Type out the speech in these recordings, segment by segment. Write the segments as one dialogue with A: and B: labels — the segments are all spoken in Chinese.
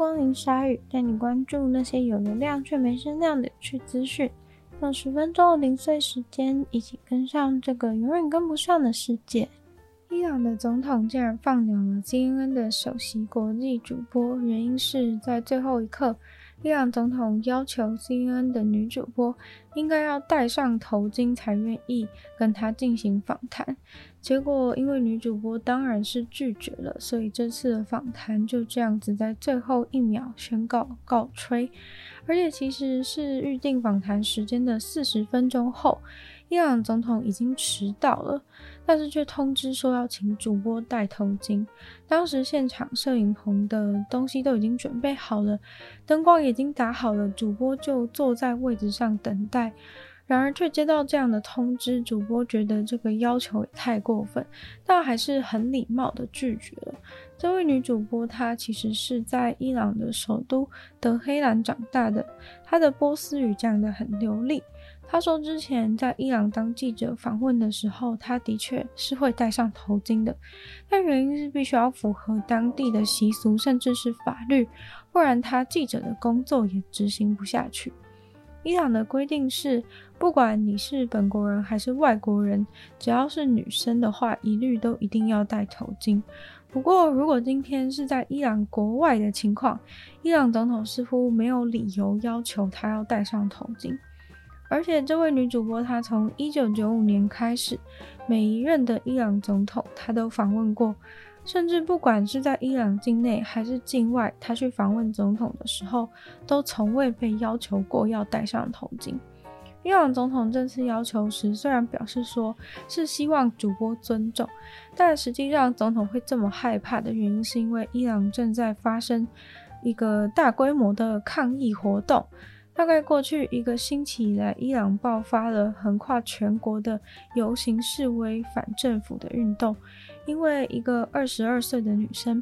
A: 光临鲨鱼，带你关注那些有流量却没声量的有趣资讯。用十分钟的零碎时间，一起跟上这个永远跟不上的世界。伊朗的总统竟然放鸟了 CNN 的首席国际主播，原因是在最后一刻。伊朗总统要求 CNN 的女主播应该要戴上头巾才愿意跟他进行访谈，结果因为女主播当然是拒绝了，所以这次的访谈就这样子在最后一秒宣告告吹，而且其实是预定访谈时间的四十分钟后。伊朗总统已经迟到了，但是却通知说要请主播戴头巾。当时现场摄影棚的东西都已经准备好了，灯光已经打好了，主播就坐在位置上等待。然而却接到这样的通知，主播觉得这个要求也太过分，但还是很礼貌地拒绝了。这位女主播她其实是在伊朗的首都德黑兰长大的，她的波斯语讲得很流利。她说，之前在伊朗当记者访问的时候，她的确是会戴上头巾的，但原因是必须要符合当地的习俗，甚至是法律，不然她记者的工作也执行不下去。伊朗的规定是，不管你是本国人还是外国人，只要是女生的话，一律都一定要戴头巾。不过，如果今天是在伊朗国外的情况，伊朗总统似乎没有理由要求她要戴上头巾。而且，这位女主播她从一九九五年开始，每一任的伊朗总统她都访问过，甚至不管是在伊朗境内还是境外，他去访问总统的时候，都从未被要求过要戴上头巾。伊朗总统这次要求时，虽然表示说是希望主播尊重，但实际上总统会这么害怕的原因，是因为伊朗正在发生一个大规模的抗议活动。大概过去一个星期以来，伊朗爆发了横跨全国的游行示威、反政府的运动。因为一个二十二岁的女生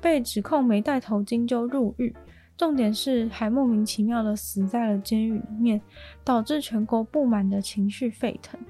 A: 被指控没戴头巾就入狱，重点是还莫名其妙的死在了监狱里面，导致全国不满的情绪沸腾，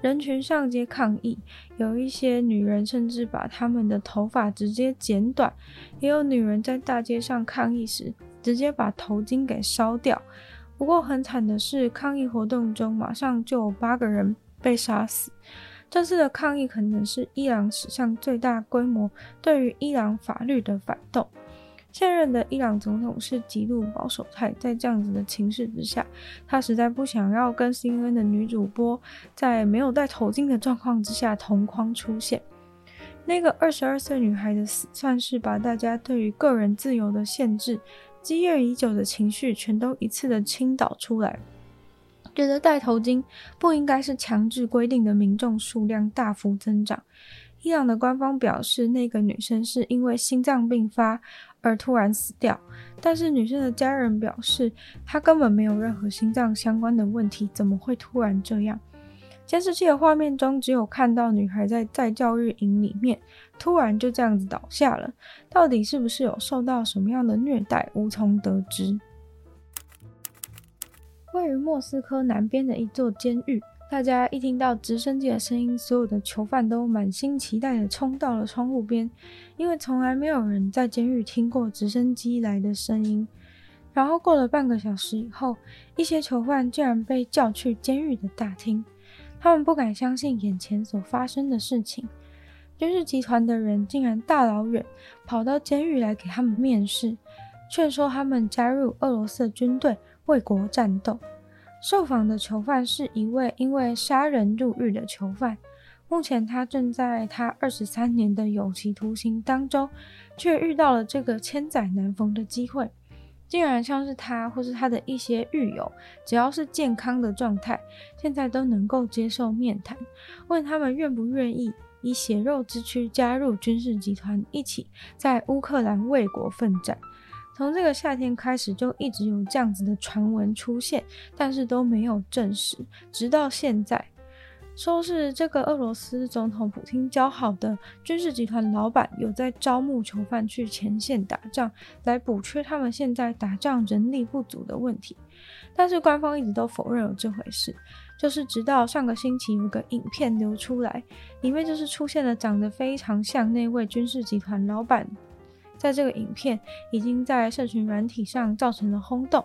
A: 人群上街抗议。有一些女人甚至把她们的头发直接剪短，也有女人在大街上抗议时直接把头巾给烧掉。不过很惨的是，抗议活动中马上就有八个人被杀死。这次的抗议可能是伊朗史上最大规模对于伊朗法律的反动。现任的伊朗总统是极度保守派，在这样子的情势之下，他实在不想要跟 CNN 的女主播在没有戴头巾的状况之下同框出现。那个二十二岁女孩的死，算是把大家对于个人自由的限制。积怨已久的情绪全都一次的倾倒出来，觉得戴头巾不应该是强制规定的民众数量大幅增长。伊朗的官方表示，那个女生是因为心脏病发而突然死掉，但是女生的家人表示，她根本没有任何心脏相关的问题，怎么会突然这样？监视器的画面中，只有看到女孩在在教育营里面，突然就这样子倒下了。到底是不是有受到什么样的虐待，无从得知。位于莫斯科南边的一座监狱，大家一听到直升机的声音，所有的囚犯都满心期待地冲到了窗户边，因为从来没有人在监狱听过直升机来的声音。然后过了半个小时以后，一些囚犯竟然被叫去监狱的大厅。他们不敢相信眼前所发生的事情，军事集团的人竟然大老远跑到监狱来给他们面试，劝说他们加入俄罗斯的军队为国战斗。受访的囚犯是一位因为杀人入狱的囚犯，目前他正在他二十三年的有期徒刑当中，却遇到了这个千载难逢的机会。竟然像是他或是他的一些狱友，只要是健康的状态，现在都能够接受面谈，问他们愿不愿意以血肉之躯加入军事集团，一起在乌克兰为国奋战。从这个夏天开始，就一直有这样子的传闻出现，但是都没有证实，直到现在。说是这个俄罗斯总统普京交好的军事集团老板有在招募囚犯去前线打仗，来补缺他们现在打仗人力不足的问题。但是官方一直都否认有这回事，就是直到上个星期有个影片流出来，里面就是出现了长得非常像那位军事集团老板在这个影片已经在社群软体上造成了轰动。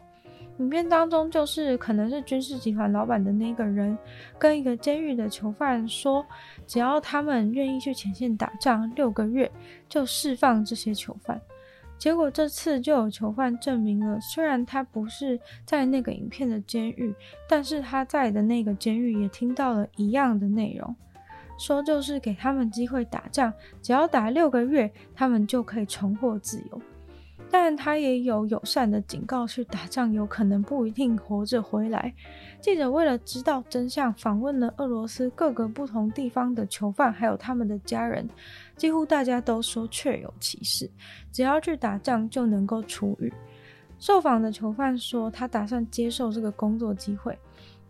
A: 影片当中就是可能是军事集团老板的那个人，跟一个监狱的囚犯说，只要他们愿意去前线打仗六个月，就释放这些囚犯。结果这次就有囚犯证明了，虽然他不是在那个影片的监狱，但是他在的那个监狱也听到了一样的内容，说就是给他们机会打仗，只要打六个月，他们就可以重获自由。但他也有友善的警告，去打仗有可能不一定活着回来。记者为了知道真相，访问了俄罗斯各个不同地方的囚犯，还有他们的家人，几乎大家都说确有其事，只要去打仗就能够出狱。受访的囚犯说，他打算接受这个工作机会，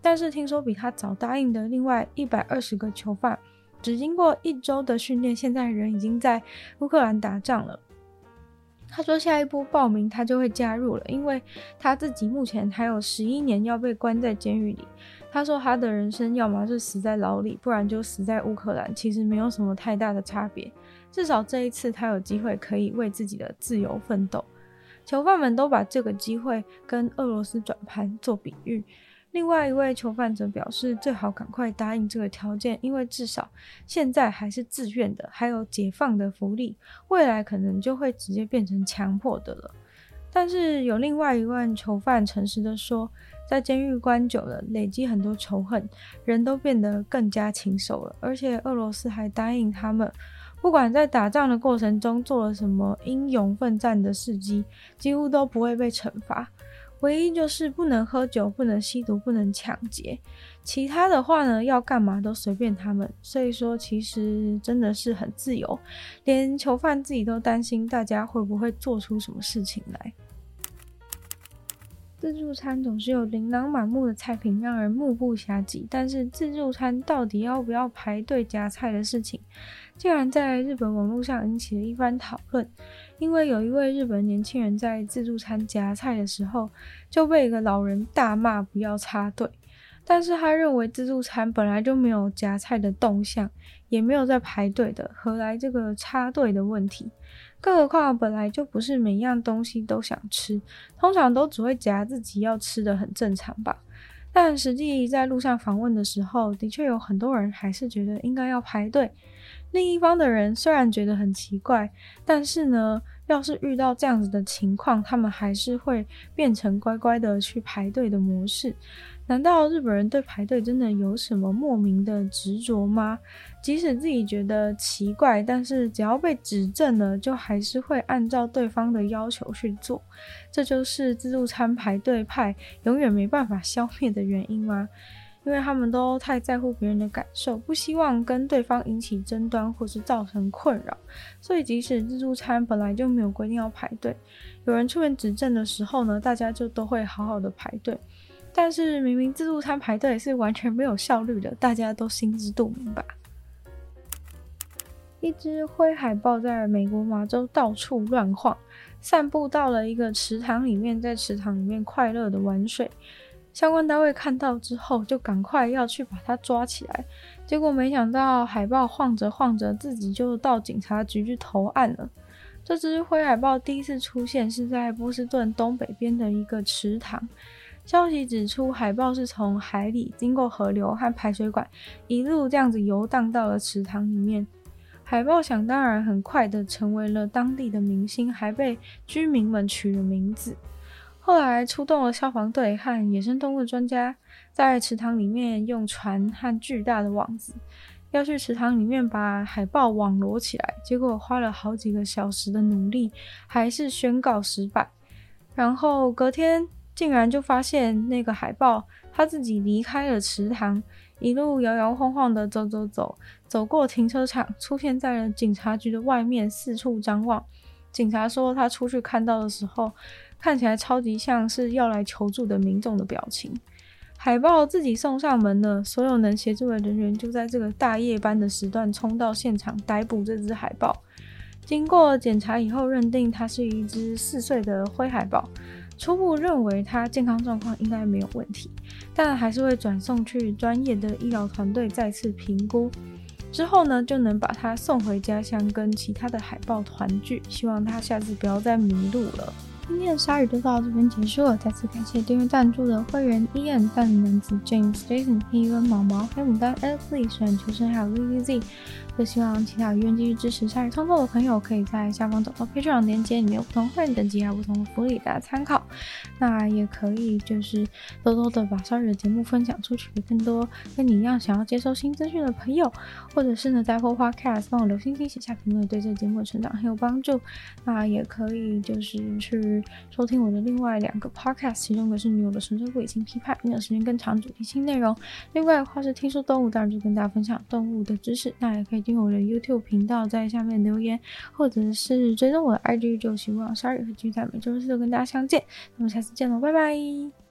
A: 但是听说比他早答应的另外一百二十个囚犯，只经过一周的训练，现在人已经在乌克兰打仗了。他说：“下一步报名，他就会加入了，因为他自己目前还有十一年要被关在监狱里。他说他的人生要么是死在牢里，不然就死在乌克兰，其实没有什么太大的差别。至少这一次，他有机会可以为自己的自由奋斗。囚犯们都把这个机会跟俄罗斯转盘做比喻。”另外一位囚犯则表示，最好赶快答应这个条件，因为至少现在还是自愿的，还有解放的福利，未来可能就会直接变成强迫的了。但是有另外一位囚犯诚实的说，在监狱关久了，累积很多仇恨，人都变得更加禽兽了。而且俄罗斯还答应他们，不管在打仗的过程中做了什么英勇奋战的事迹，几乎都不会被惩罚。唯一就是不能喝酒，不能吸毒，不能抢劫，其他的话呢，要干嘛都随便他们。所以说，其实真的是很自由，连囚犯自己都担心大家会不会做出什么事情来。自助餐总是有琳琅满目的菜品，让人目不暇接。但是自助餐到底要不要排队夹菜的事情，竟然在日本网络上引起了一番讨论。因为有一位日本年轻人在自助餐夹菜的时候，就被一个老人大骂不要插队。但是他认为自助餐本来就没有夹菜的动向，也没有在排队的，何来这个插队的问题？更何况本来就不是每样东西都想吃，通常都只会夹自己要吃的，很正常吧？但实际在路上访问的时候，的确有很多人还是觉得应该要排队。另一方的人虽然觉得很奇怪，但是呢，要是遇到这样子的情况，他们还是会变成乖乖的去排队的模式。难道日本人对排队真的有什么莫名的执着吗？即使自己觉得奇怪，但是只要被指正了，就还是会按照对方的要求去做。这就是自助餐排队派永远没办法消灭的原因吗？因为他们都太在乎别人的感受，不希望跟对方引起争端或是造成困扰，所以即使自助餐本来就没有规定要排队，有人出面指正的时候呢，大家就都会好好的排队。但是明明自助餐排队是完全没有效率的，大家都心知肚明吧？一只灰海豹在美国麻州到处乱晃，散步到了一个池塘里面，在池塘里面快乐的玩水。相关单位看到之后，就赶快要去把它抓起来。结果没想到海豹晃着晃着，自己就到警察局去投案了。这只灰海豹第一次出现是在波士顿东北边的一个池塘。消息指出，海豹是从海里经过河流和排水管，一路这样子游荡到了池塘里面。海豹想当然，很快的成为了当地的明星，还被居民们取了名字。后来出动了消防队和野生动物专家，在池塘里面用船和巨大的网子，要去池塘里面把海豹网罗起来。结果花了好几个小时的努力，还是宣告失败。然后隔天，竟然就发现那个海豹，他自己离开了池塘，一路摇摇晃晃的走走走，走过停车场，出现在了警察局的外面，四处张望。警察说他出去看到的时候，看起来超级像是要来求助的民众的表情。海豹自己送上门了，所有能协助的人员就在这个大夜班的时段冲到现场逮捕这只海豹。经过检查以后，认定它是一只四岁的灰海豹。初步认为它健康状况应该没有问题，但还是会转送去专业的医疗团队再次评估。之后呢，就能把他送回家乡跟其他的海豹团聚。希望他下次不要再迷路了。今天的鲨鱼就到这边结束了，再次感谢订阅赞助的会员 Ian、大龄男子 James、Jason、黑人毛毛、黑牡丹、Ashley、选求生还有 ZZZ。就希望其他有愿继续支持鲨语创作的朋友，可以在下方找到 p a t r o n 链接，里面有不同会员等级还有不同的福利，大家参考。那也可以就是多多的把鲨鱼的节目分享出去，给更多跟你一样想要接收新资讯的朋友，或者是呢在 Apple Podcast 帮我留星星、写下评论，对这节目的成长很有帮助。那也可以就是去。收听我的另外两个 podcast，其中一个是女友的纯粹不理性批判，没有时间更长主题性内容；另外的话是听说动物，当然就跟大家分享动物的知识。那也可以订阅我的 YouTube 频道，在下面留言，或者是追踪我的 IG，就希望鲨鱼和继续在每周四都跟大家相见。那么下次见喽，拜拜。